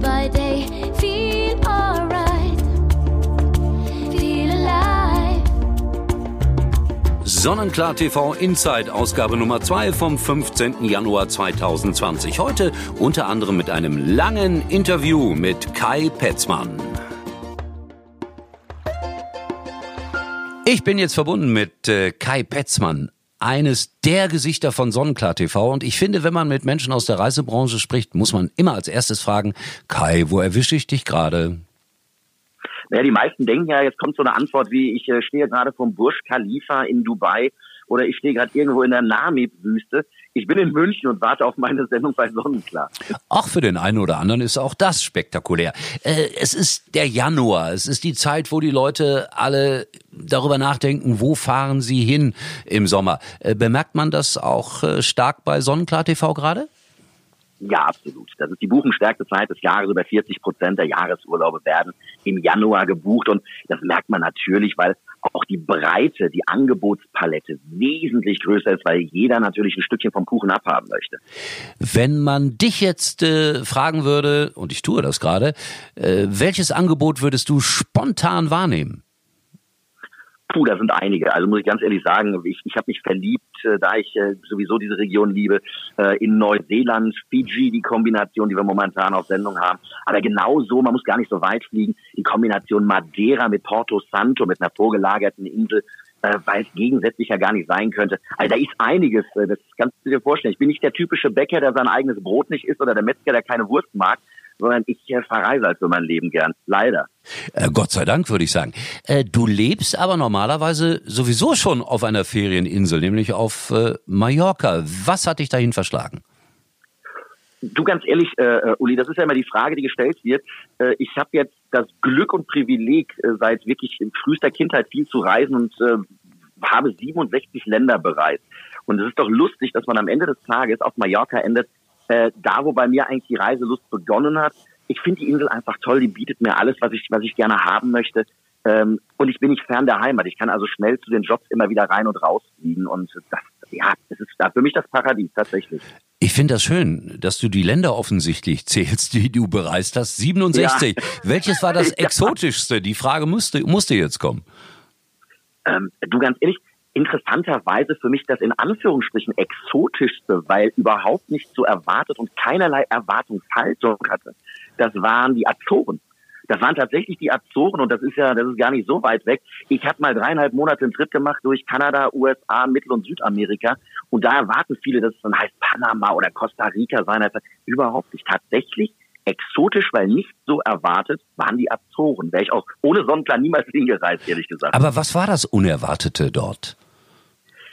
by day. Feel alright. Feel alive. Sonnenklar TV Inside, Ausgabe Nummer 2 vom 15. Januar 2020. Heute unter anderem mit einem langen Interview mit Kai Petzmann. Ich bin jetzt verbunden mit äh, Kai Petzmann, eines der Gesichter von Sonnenklar TV. Und ich finde, wenn man mit Menschen aus der Reisebranche spricht, muss man immer als erstes fragen, Kai, wo erwische ich dich gerade? Naja, die meisten denken ja, jetzt kommt so eine Antwort wie, ich äh, stehe gerade vom Burj Khalifa in Dubai oder ich stehe gerade irgendwo in der Namib-Wüste. Ich bin in München und warte auf meine Sendung bei Sonnenklar. Auch für den einen oder anderen ist auch das spektakulär. Äh, es ist der Januar, es ist die Zeit, wo die Leute alle darüber nachdenken, wo fahren sie hin im Sommer. Äh, bemerkt man das auch äh, stark bei Sonnenklar TV gerade? Ja, absolut. Das ist die buchenstärkste Zeit des Jahres. Über 40 Prozent der Jahresurlaube werden im Januar gebucht. Und das merkt man natürlich, weil auch die Breite, die Angebotspalette wesentlich größer ist, weil jeder natürlich ein Stückchen vom Kuchen abhaben möchte. Wenn man dich jetzt äh, fragen würde, und ich tue das gerade, äh, welches Angebot würdest du spontan wahrnehmen? Puh, da sind einige. Also muss ich ganz ehrlich sagen, ich, ich habe mich verliebt, äh, da ich äh, sowieso diese Region liebe, äh, in Neuseeland, Fiji, die Kombination, die wir momentan auf Sendung haben. Aber genauso, man muss gar nicht so weit fliegen, die Kombination Madeira mit Porto Santo, mit einer vorgelagerten Insel, äh, weil es gegensätzlich ja gar nicht sein könnte. Also da ist einiges, äh, das kannst du dir vorstellen. Ich bin nicht der typische Bäcker, der sein eigenes Brot nicht isst oder der Metzger, der keine Wurst mag, sondern ich verreise halt für mein Leben gern. Leider. Äh, Gott sei Dank, würde ich sagen. Äh, du lebst aber normalerweise sowieso schon auf einer Ferieninsel, nämlich auf äh, Mallorca. Was hat dich dahin verschlagen? Du ganz ehrlich, Uli, das ist ja immer die Frage, die gestellt wird. Ich habe jetzt das Glück und Privileg, seit wirklich in frühester Kindheit viel zu reisen und habe 67 Länder bereist. Und es ist doch lustig, dass man am Ende des Tages auf Mallorca endet, äh, da wo bei mir eigentlich die Reiselust begonnen hat. Ich finde die Insel einfach toll, die bietet mir alles, was ich, was ich gerne haben möchte. Ähm, und ich bin nicht fern der Heimat. Ich kann also schnell zu den Jobs immer wieder rein und raus fliegen. Und das, ja, das ist für mich das Paradies tatsächlich. Ich finde das schön, dass du die Länder offensichtlich zählst, die du bereist hast. 67. Ja. Welches war das Ja. exotischste? Die Frage musste, musste jetzt kommen. Ähm, du ganz ehrlich, interessanterweise für mich das in Anführungsstrichen exotischste, weil überhaupt nicht so erwartet und keinerlei Erwartungshaltung hatte. Das waren die Azoren. Das waren tatsächlich die Azoren und das ist ja, das ist gar nicht so weit weg. Ich habe mal dreieinhalb Monate einen Trip gemacht durch Kanada, USA, Mittel- und Südamerika und da erwarten viele, dass es dann heißt Panama oder Costa Rica sein. Also überhaupt nicht. Tatsächlich exotisch, weil nicht so erwartet, waren die Azoren. Wäre ich auch ohne Sonnenklar niemals hingereist, ehrlich gesagt. Aber was war das Unerwartete dort?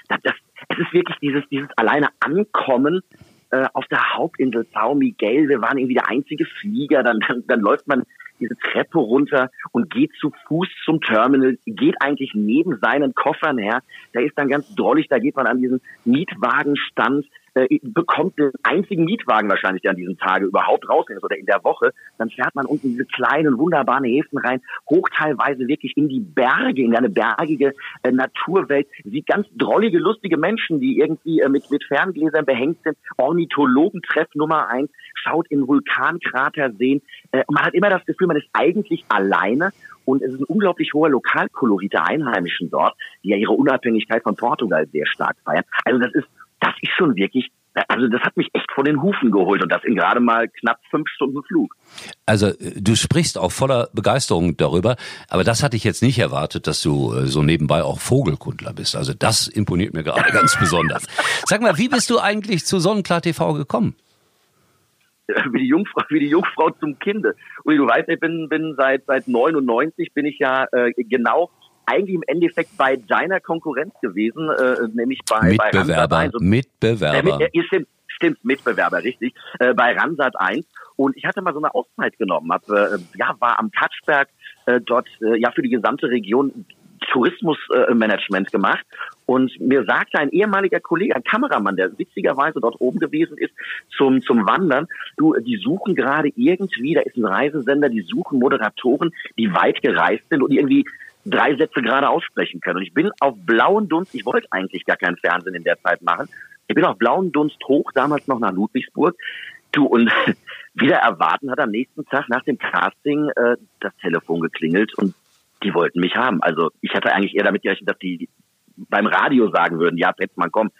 Das, das, es ist wirklich dieses, dieses alleine Ankommen äh, auf der Hauptinsel Sao Miguel. Wir waren irgendwie der einzige Flieger. Dann, dann, dann läuft man diese Treppe runter und geht zu Fuß zum Terminal, geht eigentlich neben seinen Koffern her. Da ist dann ganz drollig, da geht man an diesen Mietwagenstand, äh, bekommt den einzigen Mietwagen wahrscheinlich, der an diesem Tage überhaupt rausgeht oder in der Woche. Dann fährt man unten diese kleinen, wunderbaren Häfen rein, hoch teilweise wirklich in die Berge, in eine bergige äh, Naturwelt, sieht ganz drollige, lustige Menschen, die irgendwie äh, mit, mit Ferngläsern behängt sind, Ornithologentreff Nummer eins, schaut in Vulkankrater sehen. Äh, man hat immer das Gefühl, man ist eigentlich alleine und es ist ein unglaublich hoher Lokalkolorit der Einheimischen dort, die ja ihre Unabhängigkeit von Portugal sehr stark feiern. Also das ist, das ist schon wirklich, also das hat mich echt von den Hufen geholt und das in gerade mal knapp fünf Stunden Flug. Also äh, du sprichst auch voller Begeisterung darüber, aber das hatte ich jetzt nicht erwartet, dass du äh, so nebenbei auch Vogelkundler bist. Also das imponiert mir gerade ganz besonders. Sag mal, wie bist du eigentlich zu Sonnenklar TV gekommen? wie die Jungfrau, wie die Jungfrau zum Kinde. Und du weißt, ich bin, bin seit, seit 99 bin ich ja äh, genau eigentlich im Endeffekt bei deiner Konkurrenz gewesen, äh, nämlich bei, bei Ransat Mitbewerber, 1. Äh, Mitbewerber. mit, äh, stimmt, stimmt, Mitbewerber, richtig, äh, bei Ransat 1. Und ich hatte mal so eine Auszeit genommen, hab, äh, ja, war am Katschberg äh, dort äh, ja für die gesamte Region Tourismusmanagement gemacht und mir sagte ein ehemaliger Kollege, ein Kameramann, der witzigerweise dort oben gewesen ist zum zum Wandern, du, die suchen gerade irgendwie, da ist ein Reisesender, die suchen Moderatoren, die weit gereist sind und irgendwie drei Sätze gerade aussprechen können. Und ich bin auf blauen Dunst, ich wollte eigentlich gar keinen Fernsehen in der Zeit machen, ich bin auf blauen Dunst hoch, damals noch nach Ludwigsburg. Du, und wieder erwarten hat am nächsten Tag nach dem Casting äh, das Telefon geklingelt und die wollten mich haben. Also ich hatte eigentlich eher damit gerechnet, dass die beim Radio sagen würden, ja, Petzmann, komm,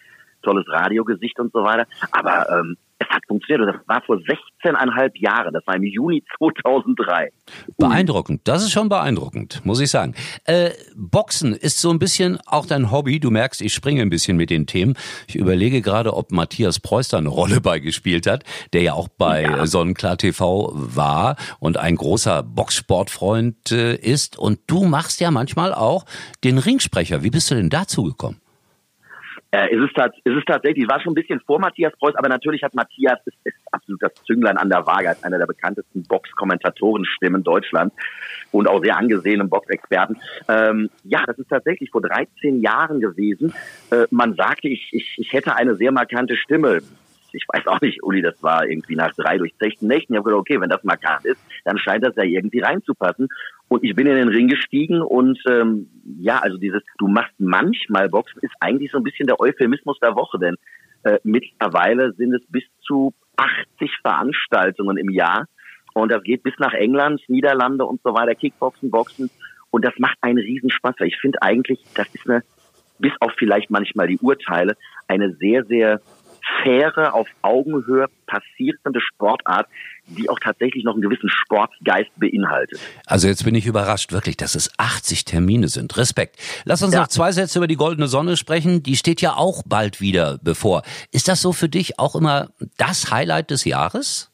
tolles Radiogesicht und so weiter. Aber ähm, es hat funktioniert und das war vor 16,5 Jahren, das war im Juni 2003. Beeindruckend, das ist schon beeindruckend, muss ich sagen. Äh, Boxen ist so ein bisschen auch dein Hobby, du merkst, ich springe ein bisschen mit den Themen. Ich überlege gerade, ob Matthias Preuß da eine Rolle beigespielt hat, der ja auch bei ja. Sonnenklar TV war und ein großer Boxsportfreund äh, ist und du machst ja manchmal auch den Ringsprecher. Wie bist du denn dazu gekommen? Äh, ist, es ist es tatsächlich, war schon ein bisschen vor Matthias Preuß, aber natürlich hat Matthias, ist, ist absolut das Zünglein an der Waage, als einer der bekanntesten Box-Kommentatoren-Stimmen Deutschlands und auch sehr angesehenen Boxexperten. Ähm, ja, das ist tatsächlich vor 13 Jahren gewesen. Äh, man sagte, ich, ich, ich hätte eine sehr markante Stimme ich weiß auch nicht, Uli, das war irgendwie nach drei durchzechten Nächten. Ich habe gedacht, okay, wenn das markant ist, dann scheint das ja irgendwie reinzupassen. Und ich bin in den Ring gestiegen und ähm, ja, also dieses, du machst manchmal Boxen, ist eigentlich so ein bisschen der Euphemismus der Woche, denn äh, mittlerweile sind es bis zu 80 Veranstaltungen im Jahr. Und das geht bis nach England, Niederlande und so weiter, Kickboxen, Boxen. Und das macht einen Riesenspaß, weil ich finde eigentlich, das ist eine, bis auf vielleicht manchmal die Urteile, eine sehr, sehr faire, auf Augenhöhe passierende Sportart, die auch tatsächlich noch einen gewissen Sportgeist beinhaltet. Also jetzt bin ich überrascht, wirklich, dass es 80 Termine sind. Respekt. Lass uns ja. noch zwei Sätze über die Goldene Sonne sprechen. Die steht ja auch bald wieder bevor. Ist das so für dich auch immer das Highlight des Jahres?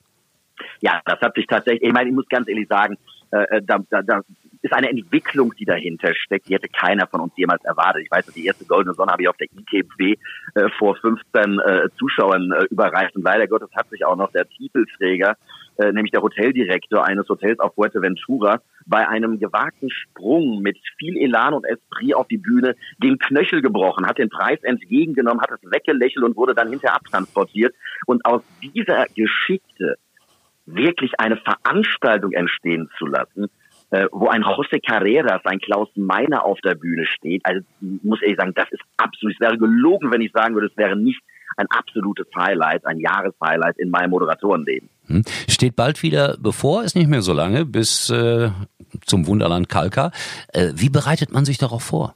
Ja, das hat sich tatsächlich, ich meine, ich muss ganz ehrlich sagen, äh, äh da, da, da ist eine Entwicklung, die dahinter steckt. Die hätte keiner von uns jemals erwartet. Ich weiß, die erste Goldene Sonne habe ich auf der ITB äh, vor 15 äh, Zuschauern äh, überreicht. Und leider Gottes hat sich auch noch der Titelträger, äh, nämlich der Hoteldirektor eines Hotels auf Fuerteventura, bei einem gewagten Sprung mit viel Elan und Esprit auf die Bühne den Knöchel gebrochen, hat den Preis entgegengenommen, hat es weggelächelt und wurde dann hinterher abtransportiert. Und aus dieser Geschichte wirklich eine Veranstaltung entstehen zu lassen, äh, wo ein José Carreras, ein Klaus Meiner auf der Bühne steht. Also muss ich sagen, das ist absolut, es wäre gelogen, wenn ich sagen würde, es wäre nicht ein absolutes Highlight, ein Jahreshighlight in meinem Moderatorenleben. Hm. Steht bald wieder bevor, ist nicht mehr so lange, bis äh, zum Wunderland Kalka. Äh, wie bereitet man sich darauf vor?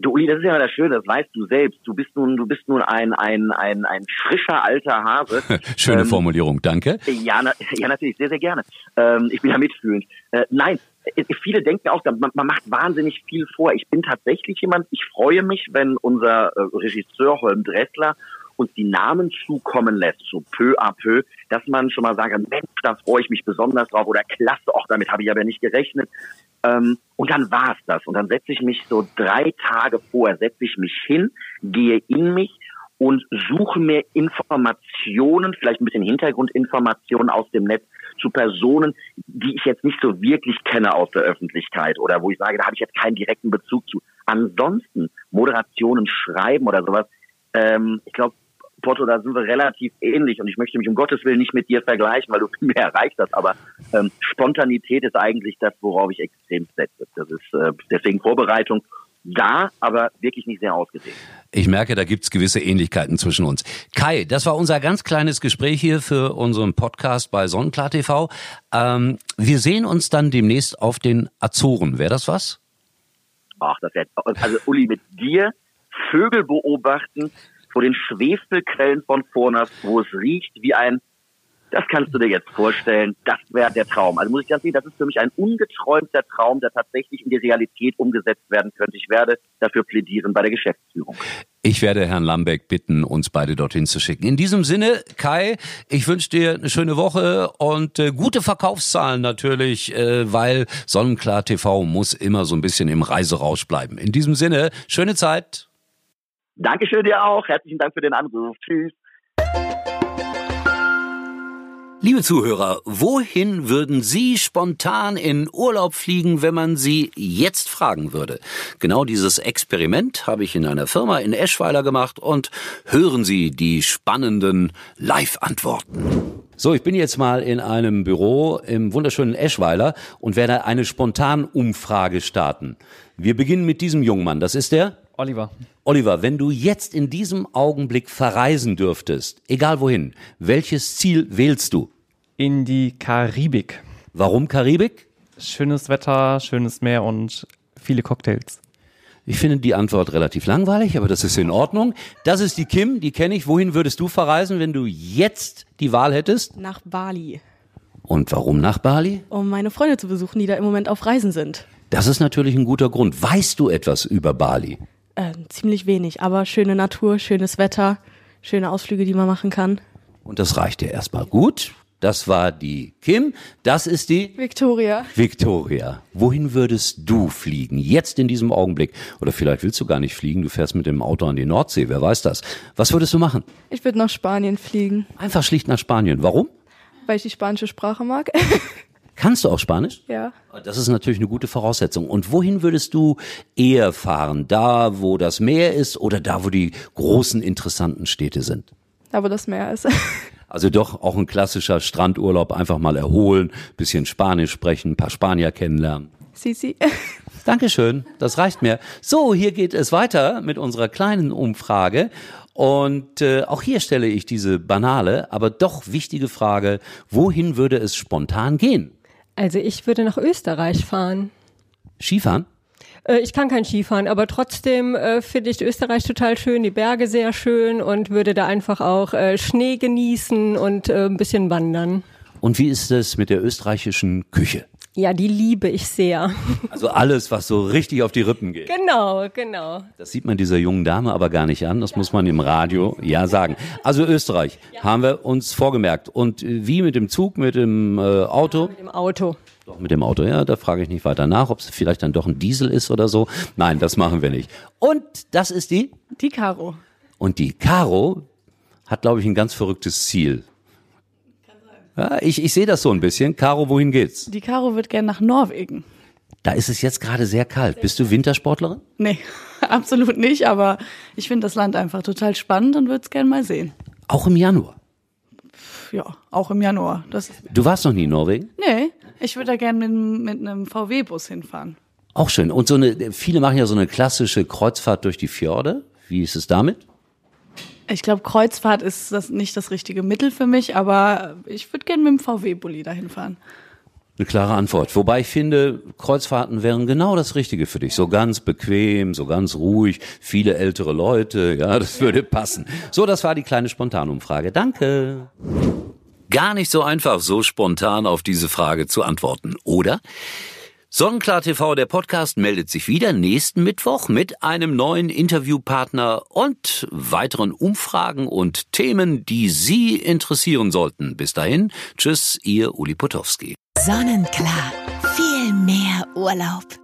Du Uli, das ist ja das Schöne, das weißt du selbst. Du bist nun, du bist nun ein ein ein ein frischer alter Hase. Schöne ähm, Formulierung, danke. Ja, na, ja natürlich, sehr sehr gerne. Ähm, ich bin ja mitfühlend. Äh, nein, äh, viele denken auch, man, man macht wahnsinnig viel vor. Ich bin tatsächlich jemand. Ich freue mich, wenn unser äh, Regisseur Holm Dressler uns die Namen zukommen lässt, so peu à peu, dass man schon mal sagt, Mensch, da freue ich mich besonders drauf oder klasse, auch damit habe ich aber nicht gerechnet. Ähm, und dann war's das. Und dann setze ich mich so drei Tage vorher, setze ich mich hin, gehe in mich und suche mir Informationen, vielleicht ein bisschen Hintergrundinformationen aus dem Netz zu Personen, die ich jetzt nicht so wirklich kenne aus der Öffentlichkeit oder wo ich sage, da habe ich jetzt keinen direkten Bezug zu. Ansonsten Moderationen schreiben oder sowas. Ähm, ich glaube, Porto, da sind wir relativ ähnlich und ich möchte mich um Gottes Willen nicht mit dir vergleichen, weil du viel mehr erreicht hast, aber ähm, Spontanität ist eigentlich das, worauf ich extrem setze. Das ist äh, deswegen Vorbereitung da, aber wirklich nicht sehr ausgesehen. Ich merke, da gibt's gewisse Ähnlichkeiten zwischen uns. Kai, das war unser ganz kleines Gespräch hier für unseren Podcast bei Sonnenklar TV. Ähm, wir sehen uns dann demnächst auf den Azoren. Wäre das was? Ach, das wäre also Uli mit dir Vögel beobachten vor den Schwefelquellen von Fornas, wo es riecht wie ein, das kannst du dir jetzt vorstellen, das wäre der Traum. Also muss ich ganz sagen, das ist für mich ein ungeträumter Traum, der tatsächlich in die Realität umgesetzt werden könnte. Ich werde dafür plädieren bei der Geschäftsführung. Ich werde Herrn Lambeck bitten, uns beide dorthin zu schicken. In diesem Sinne, Kai, ich wünsche dir eine schöne Woche und äh, gute Verkaufszahlen natürlich, äh, weil Sonnenklar TV muss immer so ein bisschen im Reiserausch bleiben. In diesem Sinne, schöne Zeit. Dankeschön dir auch. Herzlichen Dank für den Anruf. Tschüss. Liebe Zuhörer, wohin würden Sie spontan in Urlaub fliegen, wenn man Sie jetzt fragen würde? Genau dieses Experiment habe ich in einer Firma in Eschweiler gemacht und hören Sie die spannenden Live-Antworten. So, ich bin jetzt mal in einem Büro im wunderschönen Eschweiler und werde eine Spontanumfrage starten. Wir beginnen mit diesem jungen Mann. Das ist der? Oliver. Oliver, wenn du jetzt in diesem Augenblick verreisen dürftest, egal wohin, welches Ziel wählst du? In die Karibik. Warum Karibik? Schönes Wetter, schönes Meer und viele Cocktails. Ich finde die Antwort relativ langweilig, aber das ist in Ordnung. Das ist die Kim, die kenne ich. Wohin würdest du verreisen, wenn du jetzt die Wahl hättest? Nach Bali, Und warum nach Bali? um meine Freunde zu besuchen, die da im Moment auf Reisen sind. Das ist natürlich ein guter Grund. Weißt du etwas über Bali? Äh, ziemlich wenig, aber schöne Natur, schönes Wetter, schöne Ausflüge, die man machen kann. Und das reicht dir erstmal gut. Das war die Kim. Das ist die Victoria. Victoria. Wohin würdest du fliegen? Jetzt in diesem Augenblick. Oder vielleicht willst du gar nicht fliegen. Du fährst mit dem Auto an die Nordsee. Wer weiß das? Was würdest du machen? Ich würde nach Spanien fliegen, Einfach schlicht nach Spanien. Warum? weil ich die spanische Sprache mag. Kannst du auch Spanisch? ja. Das ist natürlich eine gute Voraussetzung. Und wohin würdest du eher fahren? Da, wo das Meer ist oder da, wo die großen, interessanten Städte sind? Da, wo das Meer ist. Also doch auch ein klassischer Strandurlaub, einfach mal erholen, bisschen Spanisch sprechen, ein paar Spanier kennenlernen. Sisi. Dankeschön, das reicht mir. So, hier geht es weiter mit unserer kleinen Umfrage. Und äh, auch hier stelle ich diese banale, aber doch wichtige Frage, wohin würde es spontan gehen? Also ich würde nach Österreich fahren. Skifahren? Äh, Ich kann kein Skifahren, aber trotzdem äh, finde ich Österreich total schön, die Berge sehr schön und würde da einfach auch äh, Schnee genießen und äh, ein bisschen wandern. Und wie ist es mit der österreichischen Küche? Ja, die liebe ich sehr. Also alles, was so richtig auf die Rippen geht. genau, genau. Das sieht man dieser jungen Dame aber gar nicht an. Das muss man im Radio ja sagen. Also Österreich haben wir uns vorgemerkt. Und äh, wie mit dem Zug, mit dem äh, Auto? Im Auto. Doch mit dem Auto, ja, da frage ich nicht weiter nach, ob es vielleicht dann doch ein Diesel ist oder so. Nein, das machen wir nicht. Und das ist die. Die Caro. Und die Caro hat, glaube ich, ein ganz verrücktes Ziel. Ja, ich, ich sehe das so ein bisschen. Caro, wohin geht's? Die Caro wird gern nach Norwegen. Da ist es jetzt gerade sehr kalt. Bist du Wintersportlerin? Nee, absolut nicht, aber ich finde das Land einfach total spannend und würde es gern mal sehen. Auch im Januar. Ja, auch im Januar. Das Du warst noch nie in Norwegen? nee, ich würde da gern mit, mit einem VW-Bus hinfahren. Auch schön. Und so eine, viele machen ja so eine klassische Kreuzfahrt durch die Fjorde. Wie ist es damit? Ich glaube, Kreuzfahrt ist das nicht das richtige Mittel für mich, aber ich würde gern mit dem VW-Bulli dahin fahren. Eine klare Antwort. Wobei ich finde, Kreuzfahrten wären genau das Richtige für dich. So ganz bequem, so ganz ruhig, viele ältere Leute, ja, das würde passen. So, das war die kleine Spontanumfrage. Danke. Gar nicht so einfach, so spontan auf diese Frage zu antworten, oder? Sonnenklar TV, der Podcast, meldet sich wieder nächsten Mittwoch mit einem neuen Interviewpartner und weiteren Umfragen und Themen, die Sie interessieren sollten. Bis dahin, tschüss, Ihr Uli Potowski. Sonnenklar. Viel mehr Urlaub.